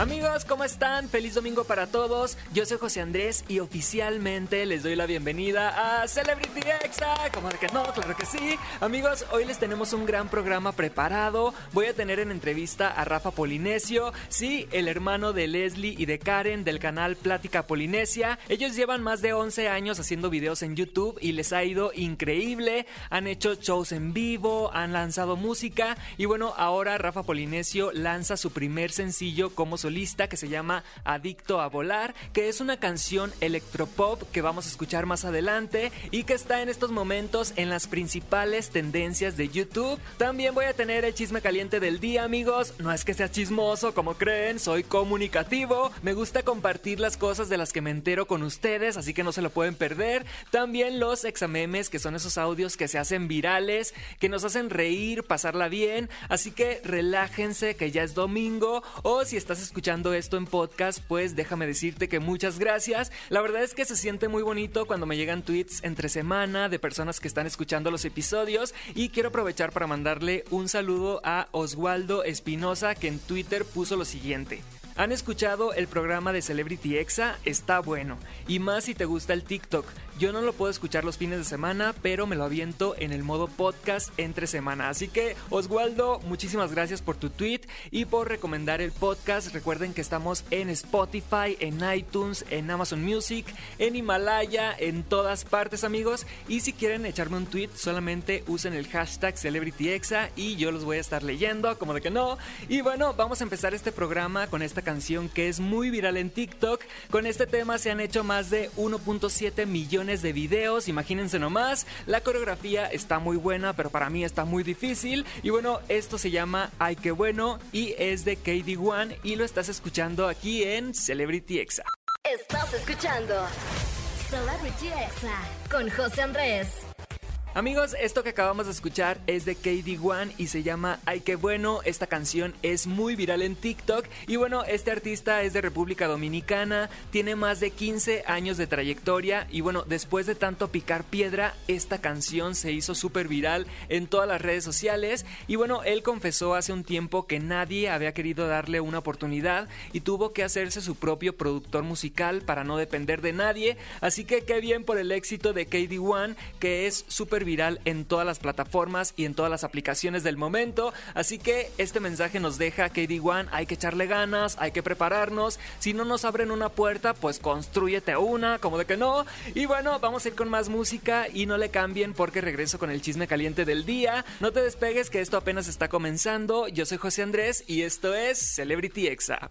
Amigos, ¿cómo están? Feliz domingo para todos. Yo soy José Andrés y oficialmente les doy la bienvenida a Celebrity Exa. Como de que no, claro que sí. Amigos, hoy les tenemos un gran programa preparado. Voy a tener en entrevista a Rafa Polinesio, sí, el hermano de Leslie y de Karen del canal Plática Polinesia. Ellos llevan más de 11 años haciendo videos en YouTube y les ha ido increíble. Han hecho shows en vivo, han lanzado música y bueno, ahora Rafa Polinesio lanza su primer sencillo como solista que se llama Adicto a Volar, que es una canción electropop que vamos a escuchar más adelante y que está en estos momentos en las principales tendencias de YouTube. También voy a tener el chisme caliente del día, amigos. No es que sea chismoso como creen, soy comunicativo. Me gusta compartir las cosas de las que me entero con ustedes, así que no se lo pueden perder. También los examemes, que son esos audios que se hacen virales, que nos hacen reír, pasarla bien. Así que relájense que ya es domingo o si estás escuchando esto en podcast, pues déjame decirte que muchas gracias. La verdad es que se siente muy bonito cuando me llegan tweets entre semana de personas que están escuchando los episodios y quiero aprovechar para mandarle un saludo a Oswaldo Espinosa que en Twitter puso lo siguiente. ¿Han escuchado el programa de Celebrity Exa? Está bueno. Y más si te gusta el TikTok. Yo no lo puedo escuchar los fines de semana, pero me lo aviento en el modo podcast entre semana. Así que, Oswaldo, muchísimas gracias por tu tweet y por recomendar el podcast. Recuerden que estamos en Spotify, en iTunes, en Amazon Music, en Himalaya, en todas partes, amigos. Y si quieren echarme un tweet, solamente usen el hashtag CelebrityExa y yo los voy a estar leyendo, como de que no. Y bueno, vamos a empezar este programa con esta canción que es muy viral en TikTok. Con este tema se han hecho más de 1.7 millones de videos, imagínense nomás. La coreografía está muy buena, pero para mí está muy difícil. Y bueno, esto se llama Ay qué bueno y es de KD1 y lo estás escuchando aquí en Celebrity Exa. Estás escuchando Celebrity Exa con José Andrés. Amigos, esto que acabamos de escuchar es de KD1 y se llama Ay qué bueno. Esta canción es muy viral en TikTok. Y bueno, este artista es de República Dominicana, tiene más de 15 años de trayectoria y bueno, después de tanto picar piedra, esta canción se hizo súper viral en todas las redes sociales. Y bueno, él confesó hace un tiempo que nadie había querido darle una oportunidad y tuvo que hacerse su propio productor musical para no depender de nadie, así que qué bien por el éxito de KD1 que es súper viral en todas las plataformas y en todas las aplicaciones del momento. Así que este mensaje nos deja KD1, hay que echarle ganas, hay que prepararnos. Si no nos abren una puerta, pues construyete una, como de que no. Y bueno, vamos a ir con más música y no le cambien porque regreso con el chisme caliente del día. No te despegues que esto apenas está comenzando. Yo soy José Andrés y esto es Celebrity Exa.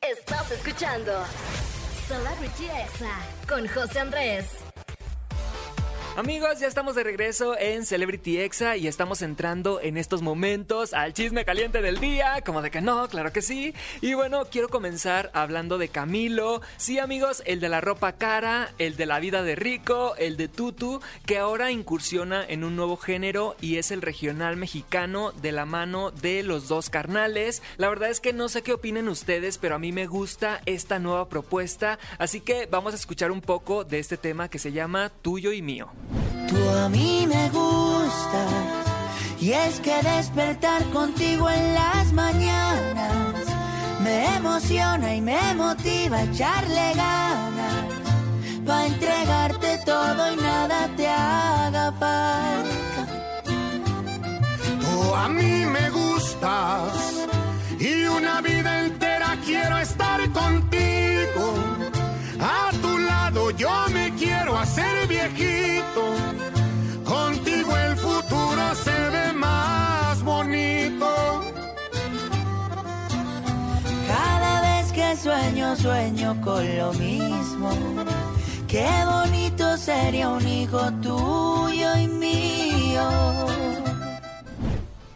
Estás escuchando Celebrity Exa con José Andrés. Amigos, ya estamos de regreso en Celebrity Exa y estamos entrando en estos momentos al chisme caliente del día, como de que no, claro que sí. Y bueno, quiero comenzar hablando de Camilo. Sí, amigos, el de la ropa cara, el de la vida de rico, el de Tutu, que ahora incursiona en un nuevo género y es el regional mexicano de la mano de los dos carnales. La verdad es que no sé qué opinen ustedes, pero a mí me gusta esta nueva propuesta, así que vamos a escuchar un poco de este tema que se llama Tuyo y Mío. Tú a mí me gustas y es que despertar contigo en las mañanas me emociona y me motiva a echarle ganas para entregarte todo y nada te haga falta. Tú a mí me gustas y una vida entera quiero estar contigo. A tu lado yo me quiero hacer viejito. Sueño, sueño con lo mismo. Qué bonito sería un hijo tuyo y mío.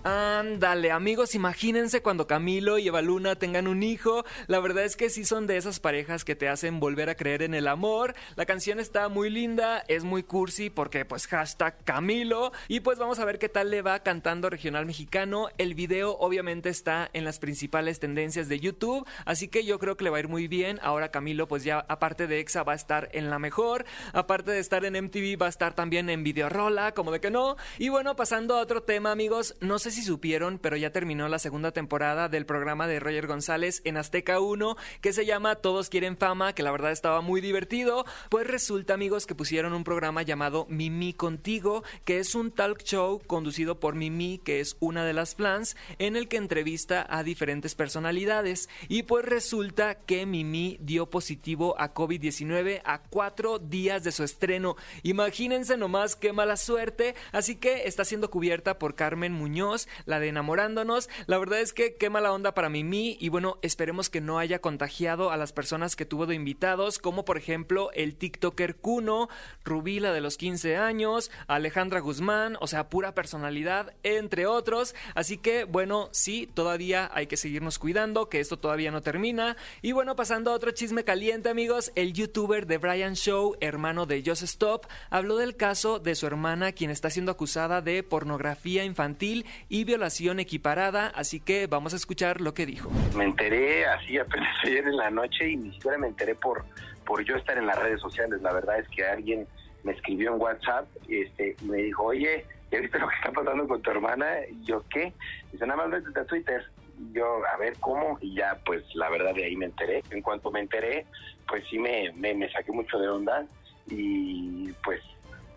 Ándale, amigos, imagínense cuando Camilo y Eva Luna tengan un hijo. La verdad es que sí son de esas parejas que te hacen volver a creer en el amor. La canción está muy linda, es muy cursi porque pues hashtag Camilo. Y pues vamos a ver qué tal le va cantando regional mexicano. El video obviamente está en las principales tendencias de YouTube, así que yo creo que le va a ir muy bien. Ahora Camilo pues ya aparte de EXA va a estar en la mejor, aparte de estar en MTV va a estar también en Videorola, como de que no. Y bueno, pasando a otro tema amigos, no sé si supieron, pero ya terminó la segunda temporada del programa de Roger González en Azteca 1, que se llama Todos quieren fama, que la verdad estaba muy divertido. Pues resulta, amigos, que pusieron un programa llamado Mimi Contigo, que es un talk show conducido por Mimi, que es una de las fans, en el que entrevista a diferentes personalidades. Y pues resulta que Mimi dio positivo a COVID-19 a cuatro días de su estreno. Imagínense nomás qué mala suerte. Así que está siendo cubierta por Carmen Muñoz la de enamorándonos. La verdad es que qué mala onda para Mimi y bueno, esperemos que no haya contagiado a las personas que tuvo de invitados, como por ejemplo el TikToker Kuno, Rubí, la de los 15 años, Alejandra Guzmán, o sea, pura personalidad, entre otros. Así que bueno, sí, todavía hay que seguirnos cuidando, que esto todavía no termina. Y bueno, pasando a otro chisme caliente, amigos, el youtuber de Brian Show, hermano de Just Stop, habló del caso de su hermana, quien está siendo acusada de pornografía infantil violación equiparada, así que vamos a escuchar lo que dijo. Me enteré así apenas ayer en la noche y ni siquiera me enteré por, por yo estar en las redes sociales. La verdad es que alguien me escribió en WhatsApp este, y me dijo, oye, ¿ya viste lo que está pasando con tu hermana? Y yo, ¿qué? Dice, nada más vete a Twitter. Y yo, a ver, ¿cómo? Y ya, pues, la verdad, de ahí me enteré. En cuanto me enteré, pues sí me, me, me saqué mucho de onda y pues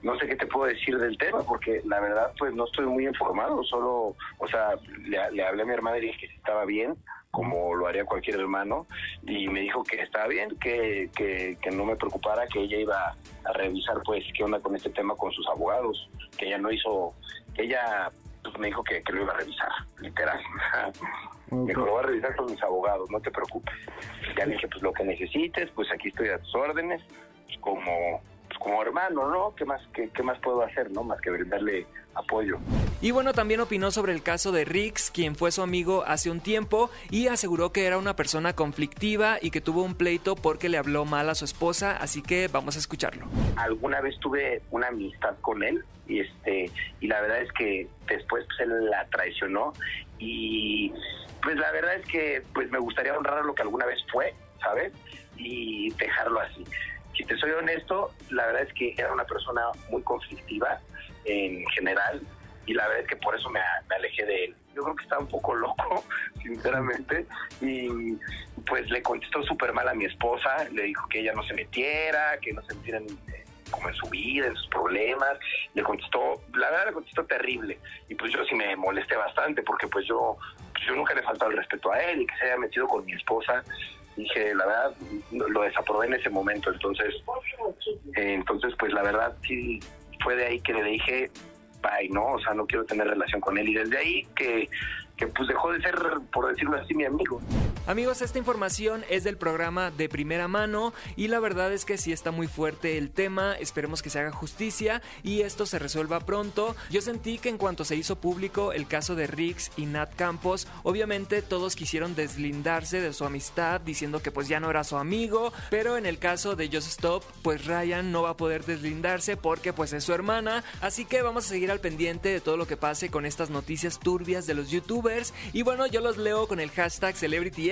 no sé qué te puedo decir del tema, porque la verdad, pues no estoy muy informado, solo, o sea, le, hablé a mi hermana y dije que estaba bien, como lo haría cualquier hermano, y me dijo que estaba bien, que, que, no me preocupara, que ella iba a revisar, pues, qué onda con este tema con sus abogados, que ella no hizo, que ella pues, me dijo que, lo iba a revisar, literal. Me dijo, lo voy a revisar con mis abogados, no te preocupes. Ya le dije, pues lo que necesites, pues aquí estoy a tus órdenes, como como hermano, ¿no? ¿Qué más, qué, qué más puedo hacer, no? Más que brindarle apoyo. Y bueno, también opinó sobre el caso de Rix, quien fue su amigo hace un tiempo y aseguró que era una persona conflictiva y que tuvo un pleito porque le habló mal a su esposa, así que vamos a escucharlo. Alguna vez tuve una amistad con él y este y la verdad es que después pues, él la traicionó y pues la verdad es que pues me gustaría honrar lo que alguna vez fue, ¿sabes? Y dejarlo así si te soy honesto, la verdad es que era una persona muy conflictiva en general y la verdad es que por eso me, alejé de él. Yo creo que estaba un poco loco, sinceramente, y pues le contestó súper mal a mi esposa, le dijo que ella no se metiera, que no se metiera en, como en su vida, en sus problemas, le contestó, la verdad le contestó terrible, y pues yo sí me molesté bastante porque pues yo, pues yo nunca le faltado el respeto a él y que se haya metido con mi esposa, dije, la verdad, lo desaprobé en ese momento. Entonces, eh, entonces pues la verdad sí fue de ahí que le dije, bye, ¿no? O sea, no quiero tener relación con él. Y desde ahí que que pues dejó de ser, por decirlo así, mi amigo. Amigos, esta información es del programa de primera mano y la verdad es que sí está muy fuerte el tema, esperemos que se haga justicia y esto se resuelva pronto. Yo sentí que en cuanto se hizo público el caso de Rix y Nat Campos, obviamente todos quisieron deslindarse de su amistad diciendo que pues ya no era su amigo, pero en el caso de Just Stop, pues Ryan no va a poder deslindarse porque pues es su hermana, así que vamos a seguir al pendiente de todo lo que pase con estas noticias turbias de los youtubers. Y bueno, yo los leo con el hashtag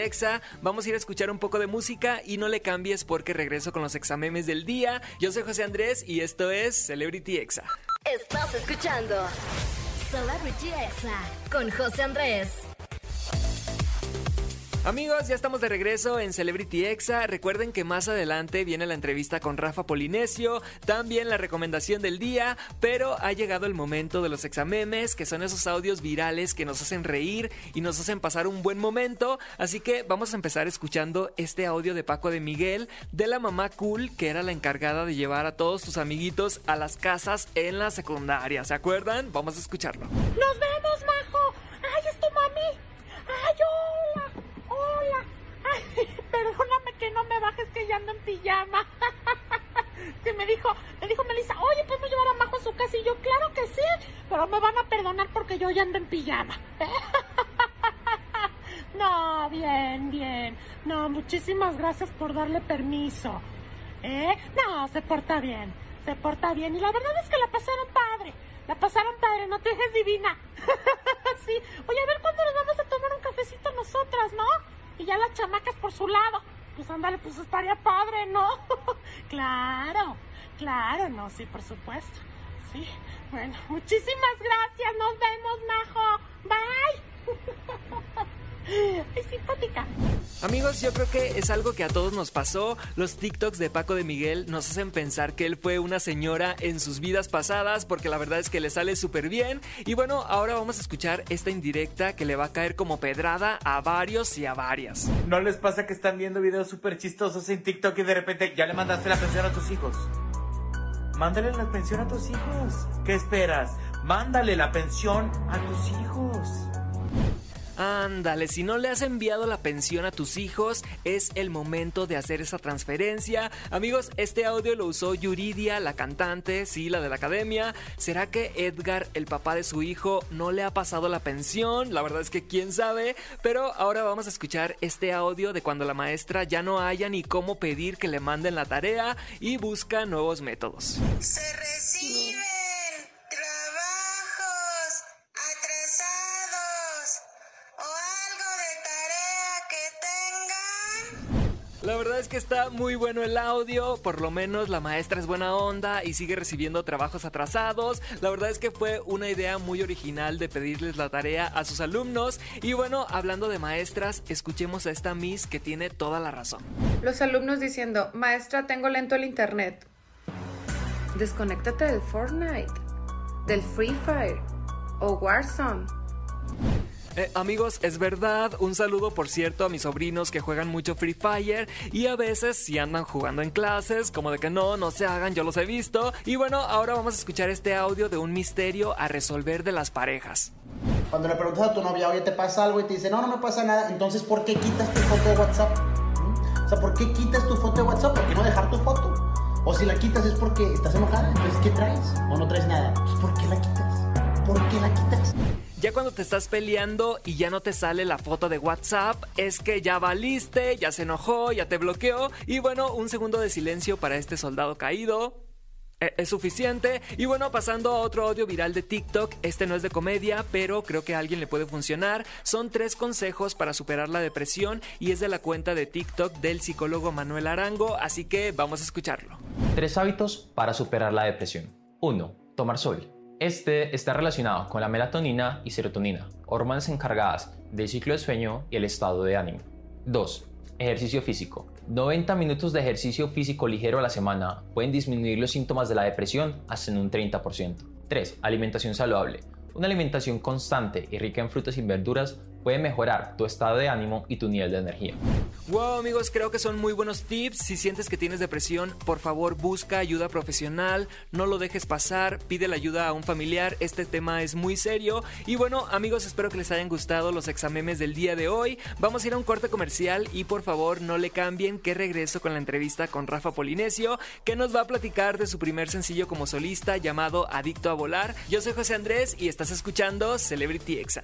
CelebrityExa. Vamos a ir a escuchar un poco de música y no le cambies porque regreso con los examemes del día. Yo soy José Andrés y esto es Celebrity Exa. Estás escuchando Celebrity Exa con José Andrés. Amigos, ya estamos de regreso en Celebrity Exa. Recuerden que más adelante viene la entrevista con Rafa Polinesio, también la recomendación del día, pero ha llegado el momento de los examemes, que son esos audios virales que nos hacen reír y nos hacen pasar un buen momento. Así que vamos a empezar escuchando este audio de Paco de Miguel, de la mamá cool, que era la encargada de llevar a todos sus amiguitos a las casas en la secundaria. ¿Se acuerdan? Vamos a escucharlo. ¡Nos vemos, Majo! ¡Ay, es tu mami! ¡Ay, hola! perdóname que no me bajes que ya ando en pijama. Sí, me dijo, me dijo Melissa, oye, ¿podemos llevar a Majo a su casa? Y yo, claro que sí. pero me van a perdonar porque yo ya ando en pijama. No, bien, bien. No, muchísimas gracias por darle permiso. ¿Eh? No, se porta bien. Se porta bien. Y la verdad es que la pasaron padre. La pasaron padre, no te dejes divina. sí. Oye, a ver cuándo nos vamos a tomar un cafecito nosotras, ¿no? Y ya las chamacas por su lado. Pues ándale, pues estaría padre, ¿no? claro, claro, no, sí, por supuesto. Sí. Bueno, muchísimas gracias. Nos vemos, Majo. Bye. Es simpática. Amigos, yo creo que es algo que a todos nos pasó. Los TikToks de Paco de Miguel nos hacen pensar que él fue una señora en sus vidas pasadas, porque la verdad es que le sale súper bien. Y bueno, ahora vamos a escuchar esta indirecta que le va a caer como pedrada a varios y a varias. ¿No les pasa que están viendo videos súper chistosos en TikTok y de repente ya le mandaste la pensión a tus hijos? Mándale la pensión a tus hijos. ¿Qué esperas? Mándale la pensión a tus hijos. Ándale, si no le has enviado la pensión a tus hijos, es el momento de hacer esa transferencia. Amigos, este audio lo usó Yuridia, la cantante, sí, la de la academia. ¿Será que Edgar, el papá de su hijo, no le ha pasado la pensión? La verdad es que quién sabe. Pero ahora vamos a escuchar este audio de cuando la maestra ya no haya ni cómo pedir que le manden la tarea y busca nuevos métodos. Se reciben La verdad es que está muy bueno el audio, por lo menos la maestra es buena onda y sigue recibiendo trabajos atrasados. La verdad es que fue una idea muy original de pedirles la tarea a sus alumnos. Y bueno, hablando de maestras, escuchemos a esta Miss que tiene toda la razón. Los alumnos diciendo, maestra, tengo lento el internet. Desconéctate del Fortnite, del Free Fire o Warzone. Eh, amigos, es verdad. Un saludo, por cierto, a mis sobrinos que juegan mucho Free Fire y a veces si andan jugando en clases, como de que no, no se hagan, yo los he visto. Y bueno, ahora vamos a escuchar este audio de un misterio a resolver de las parejas. Cuando le preguntas a tu novia, oye, ¿te pasa algo? Y te dice, no, no me pasa nada. Entonces, ¿por qué quitas tu foto de WhatsApp? ¿Mm? O sea, ¿por qué quitas tu foto de WhatsApp? ¿Por qué no dejar tu foto? O si la quitas es porque estás enojada. Entonces, ¿qué traes? ¿O no traes nada? Pues, ¿por qué la quitas? ¿Por qué la quitas? Ya cuando te estás peleando y ya no te sale la foto de WhatsApp, es que ya valiste, ya se enojó, ya te bloqueó. Y bueno, un segundo de silencio para este soldado caído. Eh, Es suficiente. Y bueno, pasando a otro audio viral de TikTok. Este no es de comedia, pero creo que a alguien le puede funcionar. Son tres consejos para superar la depresión y es de la cuenta de TikTok del psicólogo Manuel Arango. Así que vamos a escucharlo. Tres hábitos para superar la depresión. 1. Tomar sol. Este está relacionado con la melatonina y serotonina, hormonas encargadas del ciclo de sueño y el estado de ánimo. 2. Ejercicio físico. 90 minutos de ejercicio físico ligero a la semana pueden disminuir los síntomas de la depresión hasta en un 30%. 3. Alimentación saludable. Una alimentación constante y rica en frutas y verduras puede mejorar tu estado de ánimo y tu nivel de energía. Wow amigos, creo que son muy buenos tips. Si sientes que tienes depresión, por favor busca ayuda profesional, no lo dejes pasar, pide la ayuda a un familiar, este tema es muy serio. Y bueno amigos, espero que les hayan gustado los examemes del día de hoy. Vamos a ir a un corte comercial y por favor no le cambien que regreso con la entrevista con Rafa Polinesio, que nos va a platicar de su primer sencillo como solista llamado Adicto a Volar. Yo soy José Andrés y estás escuchando Celebrity Exa.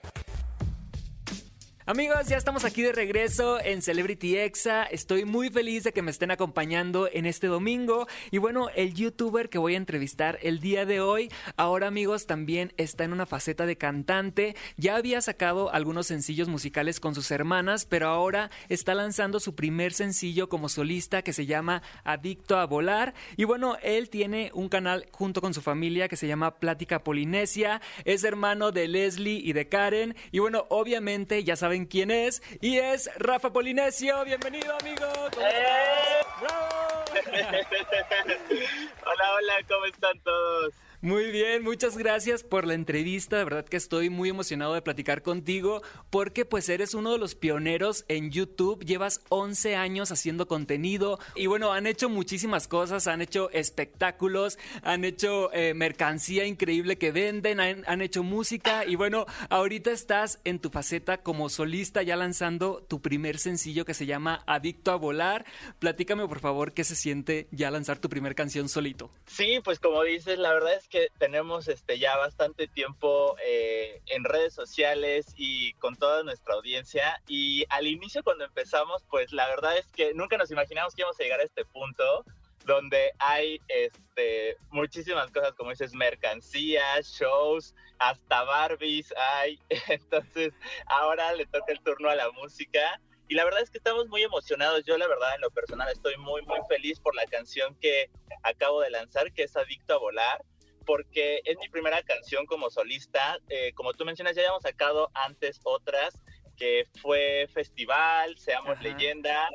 Amigos, ya estamos aquí de regreso en Celebrity Exa. Estoy muy feliz de que me estén acompañando en este domingo. Y bueno, el youtuber que voy a entrevistar el día de hoy, ahora amigos, también está en una faceta de cantante. Ya había sacado algunos sencillos musicales con sus hermanas, pero ahora está lanzando su primer sencillo como solista que se llama Adicto a Volar. Y bueno, él tiene un canal junto con su familia que se llama Plática Polinesia. Es hermano de Leslie y de Karen. Y bueno, obviamente ya saben quién es. Y es Rafa Polinesio. Bienvenido, amigo. ¿Cómo estás? ¡Bravo! hola, hola, ¿cómo están todos? Muy bien, muchas gracias por la entrevista. De verdad que estoy muy emocionado de platicar contigo porque pues eres uno de los pioneros en YouTube. Llevas 11 años haciendo contenido y bueno, han hecho muchísimas cosas. Han hecho espectáculos, han hecho eh, mercancía increíble que venden, han, hecho música y bueno, ahorita estás en tu faceta como solista ya lanzando tu primer sencillo que se llama Adicto a Volar. Platícame por favor qué se siente siente ya lanzar tu primer canción solito? Sí, pues como dices, la verdad es que tenemos este ya bastante tiempo eh, en redes sociales y con toda nuestra audiencia. Y al inicio cuando empezamos, pues la verdad es que nunca nos imaginamos que íbamos a llegar a este punto donde hay este, muchísimas cosas, como dices, mercancías, shows, hasta Barbies hay. Entonces, ahora le toca el turno a la música. Y la verdad es que estamos muy emocionados. Yo, la verdad, en lo personal, estoy muy, muy feliz por la canción que acabo de lanzar, que es Adicto a Volar, porque es mi primera canción como solista. Eh, como tú mencionas, ya habíamos sacado antes otras, que fue Festival, Seamos Leyenda,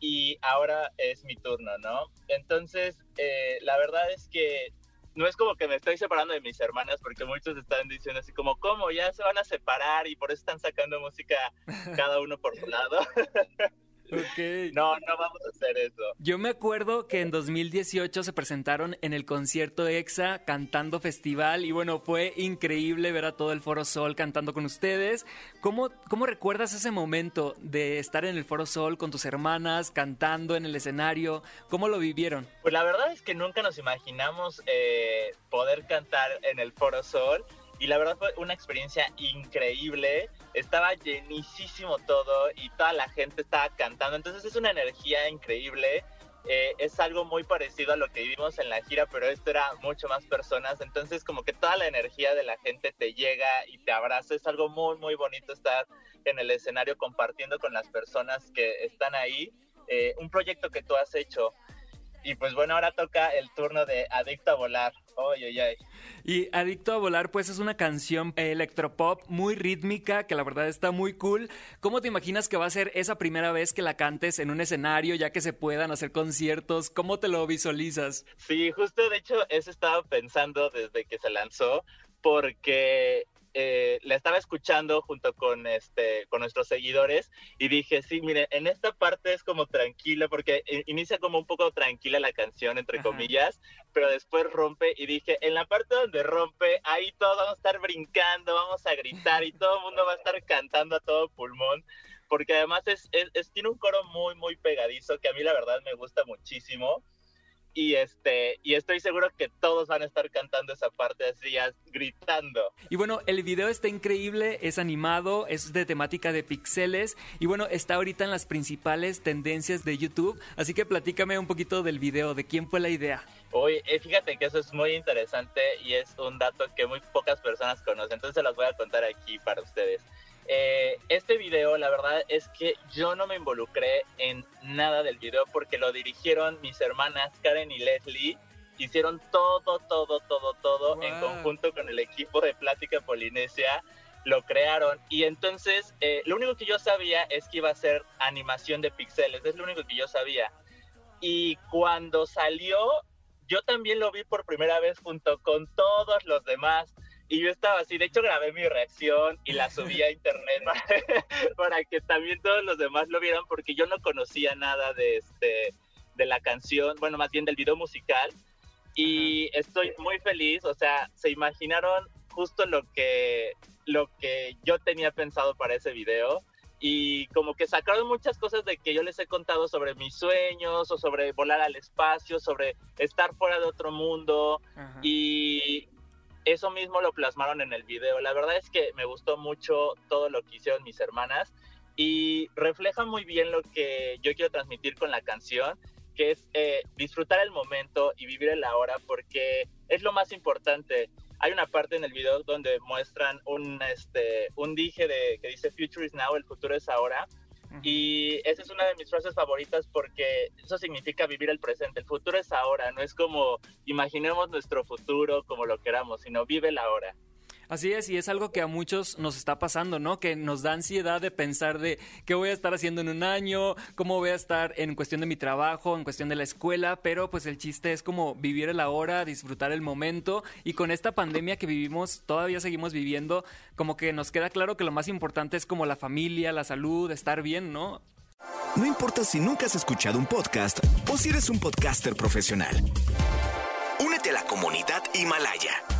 y ahora es mi turno, ¿no? Entonces, eh, la verdad es que no es como que me estoy separando de mis hermanas, porque muchos están diciendo así como, ¿cómo? Ya se van a separar y por eso están sacando música cada uno por su lado. No, no vamos a hacer eso. Yo me acuerdo que en 2018 se presentaron en el concierto EXA cantando festival y bueno, fue increíble ver a todo el Foro Sol cantando con ustedes. ¿Cómo, cómo recuerdas ese momento de estar en el Foro Sol con tus hermanas cantando en el escenario? ¿Cómo lo vivieron? Pues la verdad es que nunca nos imaginamos eh, poder cantar en el Foro Sol y la verdad fue una experiencia increíble. Estaba llenísimo todo y toda la gente estaba cantando. Entonces es una energía increíble. Eh, es algo muy parecido a lo que vivimos en la gira, pero esto era mucho más personas. Entonces como que toda la energía de la gente te llega y te abraza. Es algo muy, muy bonito estar en el escenario compartiendo con las personas que están ahí. Eh, un proyecto que tú has hecho. Y pues bueno, ahora toca el turno de Adicto a Volar. Oye, oye, oye. Y Adicto a Volar, pues es una canción electropop muy rítmica, que la verdad está muy cool. ¿Cómo te imaginas que va a ser esa primera vez que la cantes en un escenario, ya que se puedan hacer conciertos? ¿Cómo te lo visualizas? Sí, justo de hecho eso estaba pensando desde que se lanzó, porque eh, la estaba escuchando junto con este con nuestros seguidores y dije sí mire en esta parte es como tranquila porque inicia como un poco tranquila la canción entre comillas pero después rompe y dije en la parte donde rompe ahí todos vamos a estar brincando vamos a gritar y todo el mundo va a estar cantando a todo pulmón porque además es, es tiene un coro muy muy pegadizo que a mí la verdad me gusta muchísimo y este y estoy seguro que todos van a estar cantando esa parte así gritando. Y bueno, el video está increíble, es animado, es de temática de pixeles y bueno, está ahorita en las principales tendencias de YouTube, así que platícame un poquito del video, de quién fue la idea. Oye, eh, fíjate que eso es muy interesante y es un dato que muy pocas personas conocen, entonces se los voy a contar aquí para ustedes. Eh, este video, la verdad es que yo no me involucré en nada del video porque lo dirigieron mis hermanas Karen y Leslie. Hicieron todo, todo, todo, todo en conjunto con el equipo de Plática Polinesia. Lo crearon y entonces eh, lo único que yo sabía es que iba a ser animación de pixeles. Es lo único que yo sabía. Y cuando salió, yo también lo vi por primera vez junto con todos los demás. Y yo estaba así, de hecho grabé mi reacción y la subí a internet para, que también todos los demás lo vieran porque yo no conocía nada de este de la canción, bueno, más bien del video musical y estoy muy feliz, o sea, se imaginaron justo lo que lo que yo tenía pensado para ese video y como que sacaron muchas cosas de que yo les he contado sobre mis sueños o sobre volar al espacio, sobre estar fuera de otro mundo y eso mismo lo plasmaron en el video. La verdad es que me gustó mucho todo lo que hicieron mis hermanas y refleja muy bien lo que yo quiero transmitir con la canción, que es eh, disfrutar el momento y vivir el ahora, porque es lo más importante. Hay una parte en el video donde muestran un, este, un dije de, que dice Future is now, el futuro es ahora, y esa es una de mis frases favoritas porque eso significa vivir el presente. El futuro es ahora, no es como imaginemos nuestro futuro como lo queramos, sino vive el ahora. Así es, y es algo que a muchos nos está pasando, ¿no? Que nos da ansiedad de pensar de qué voy a estar haciendo en un año, cómo voy a estar en cuestión de mi trabajo, en cuestión de la escuela, pero pues el chiste es como vivir el ahora, disfrutar el momento y con esta pandemia que vivimos, todavía seguimos viviendo, como que nos queda claro que lo más importante es como la familia, la salud, estar bien, ¿no? No importa si nunca has escuchado un podcast o si eres un podcaster profesional. Únete a la comunidad Himalaya.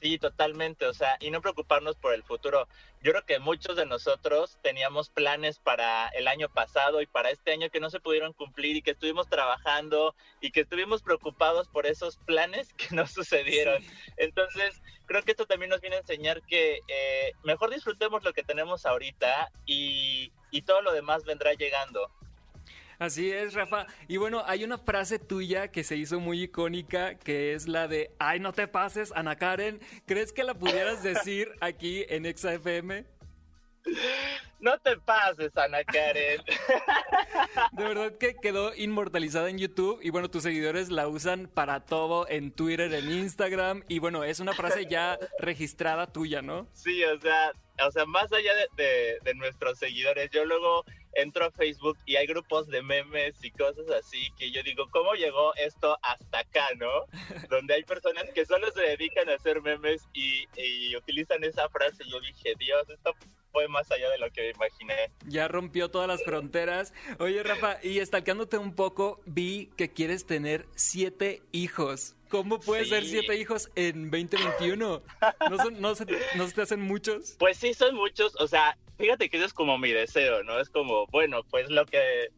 Sí, totalmente, o sea, y no preocuparnos por el futuro. Yo creo que muchos de nosotros teníamos planes para el año pasado y para este año que no se pudieron cumplir y que estuvimos trabajando y que estuvimos preocupados por esos planes que no sucedieron. Entonces, creo que esto también nos viene a enseñar que eh, mejor disfrutemos lo que tenemos ahorita y, y todo lo demás vendrá llegando. Así es, Rafa. Y bueno, hay una frase tuya que se hizo muy icónica, que es la de, ay, no te pases, Ana Karen. ¿Crees que la pudieras decir aquí en ExaFM? No te pases, Ana Karen. De verdad que quedó inmortalizada en YouTube y bueno, tus seguidores la usan para todo en Twitter, en Instagram y bueno, es una frase ya registrada tuya, ¿no? Sí, o sea, o sea, más allá de, de nuestros seguidores, yo luego entro a Facebook y hay grupos de memes y cosas así que yo digo, ¿cómo llegó esto hasta acá, no? Donde hay personas que solo se dedican a hacer memes y, y utilizan esa frase y yo dije, Dios, esto fue más allá de lo que imaginé. Ya rompió todas las fronteras. Oye, Rafa, y estalcándote un poco, vi que quieres tener siete hijos. ¿Cómo puedes ser siete hijos en 2021? ¿No, son, no, se, ¿No se te hacen muchos? Pues sí, son muchos. O sea, fíjate que eso es como mi deseo, ¿no? Es como, bueno, pues lo que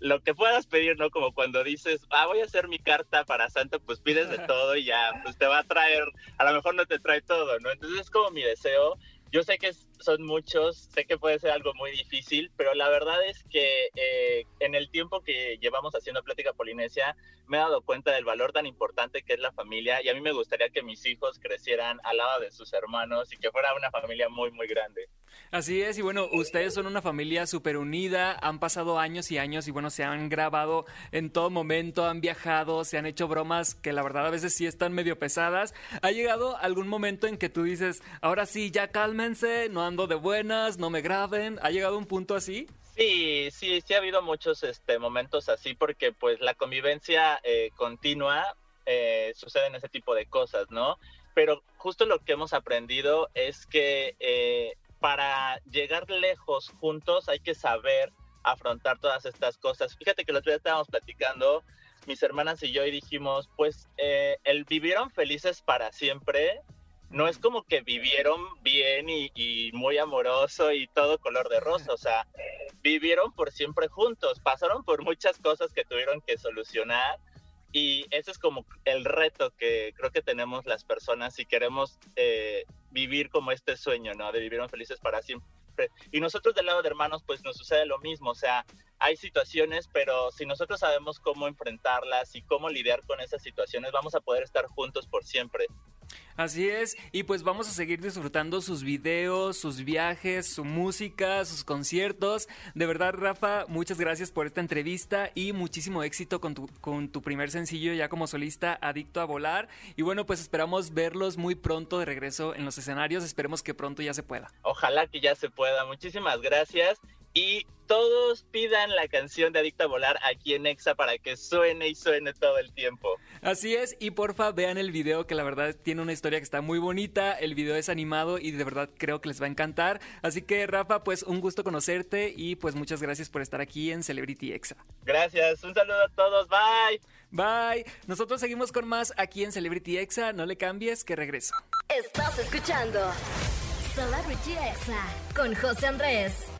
lo que puedas pedir, ¿no? Como cuando dices, ah, voy a hacer mi carta para Santa, pues pides de todo y ya, pues te va a traer, a lo mejor no te trae todo, ¿no? Entonces es como mi deseo. Yo sé que son muchos, sé que puede ser algo muy difícil, pero la verdad es que eh, en el tiempo que llevamos haciendo Plática Polinesia, me he dado cuenta del valor tan importante que es la familia y a mí me gustaría que mis hijos crecieran al lado de sus hermanos y que fuera una familia muy, muy grande. Así es, y bueno, ustedes son una familia súper unida, han pasado años y años y bueno, se han grabado en todo momento, han viajado, se han hecho bromas que la verdad a veces sí están medio pesadas. ¿Ha llegado algún momento en que tú dices, ahora sí, ya cálmense, no de buenas, no me graben? ¿Ha llegado un punto así? Sí, sí, sí ha habido muchos este, momentos así porque pues la convivencia eh, continua eh, suceden ese tipo de cosas, ¿no? Pero justo lo que hemos aprendido es que eh, para llegar lejos juntos hay que saber afrontar todas estas cosas. Fíjate que el otro día estábamos platicando, mis hermanas y yo, y dijimos, pues eh, el vivieron felices para siempre. No es como que vivieron bien y, muy amoroso y todo color de rosa, o sea, vivieron por siempre juntos, pasaron por muchas cosas que tuvieron que solucionar y ese es como el reto que creo que tenemos las personas si queremos eh, vivir como este sueño, ¿no? De vivir felices para siempre. Y nosotros del lado de hermanos, pues nos sucede lo mismo, o sea, hay situaciones, pero si nosotros sabemos cómo enfrentarlas y cómo lidiar con esas situaciones, vamos a poder estar juntos por siempre. Así es, y pues vamos a seguir disfrutando sus videos, sus viajes, su música, sus conciertos. De verdad, Rafa, muchas gracias por esta entrevista y muchísimo éxito con tu, con tu primer sencillo ya como solista, Adicto a Volar. Y bueno, pues esperamos verlos muy pronto de regreso en los escenarios. Esperemos que pronto ya se pueda. Ojalá que ya se pueda. Muchísimas gracias y todos pidan la canción de Adicta a Volar aquí en Exa para que suene y suene todo el tiempo. Así es, y porfa vean el video que la verdad tiene una historia que está muy bonita, el video es animado y de verdad creo que les va a encantar. Así que Rafa, pues un gusto conocerte y pues muchas gracias por estar aquí en Celebrity Exa. Gracias, un saludo a todos, bye. Bye, nosotros seguimos con más aquí en Celebrity Exa, no le cambies, que regreso. Estás escuchando Celebrity Exa con José Andrés.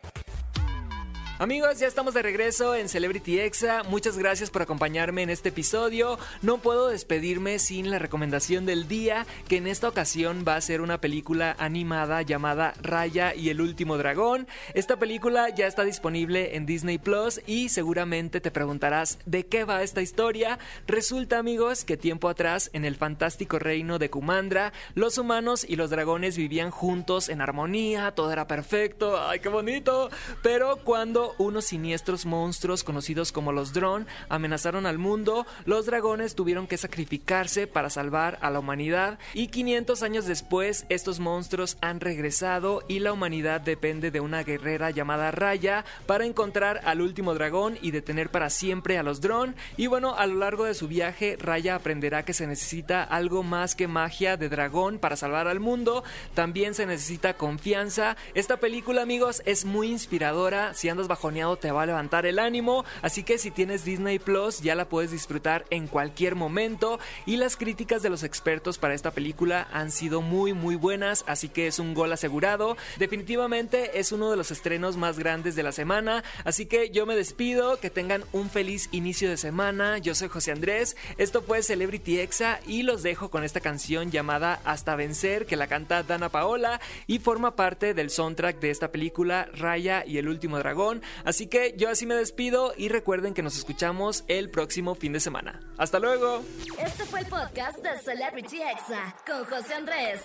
Amigos, ya estamos de regreso en Celebrity Exa. Muchas gracias por acompañarme en este episodio. No puedo despedirme sin la recomendación del día, que en esta ocasión va a ser una película animada llamada Raya y el último dragón. Esta película ya está disponible en Disney Plus y seguramente te preguntarás de qué va esta historia. Resulta, amigos, que tiempo atrás, en el fantástico reino de Kumandra, los humanos y los dragones vivían juntos en armonía, todo era perfecto. ¡Ay, qué bonito! Pero cuando unos siniestros monstruos conocidos como los Drone amenazaron al mundo, los dragones tuvieron que sacrificarse para salvar a la humanidad y 500 años después estos monstruos han regresado y la humanidad depende de una guerrera llamada Raya para encontrar al último dragón y detener para siempre a los Drone y bueno, a lo largo de su viaje Raya aprenderá que se necesita algo más que magia de dragón para salvar al mundo, también se necesita confianza. Esta película, amigos, es muy inspiradora. Si andas bajoneado te va a levantar el ánimo, así que si tienes Disney Plus ya la puedes disfrutar en cualquier momento y las críticas de los expertos para esta película han sido muy muy buenas, así que es un gol asegurado. Definitivamente es uno de los estrenos más grandes de la semana, así que yo me despido, que tengan un feliz inicio de semana. Yo soy José Andrés, esto fue Celebrity Exa y los dejo con esta canción llamada Hasta vencer que la canta Dana Paola y forma parte del soundtrack de esta película Raya y el último dragón. Así que yo así me despido y recuerden que nos escuchamos el próximo fin de semana. Hasta luego. Este fue el podcast de Celebrity Exa con José Andrés.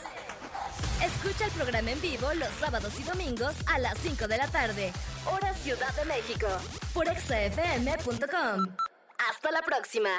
Escucha el programa en vivo los sábados y domingos a las 5 de la tarde, hora Ciudad de México, por exafm.com. Hasta la próxima.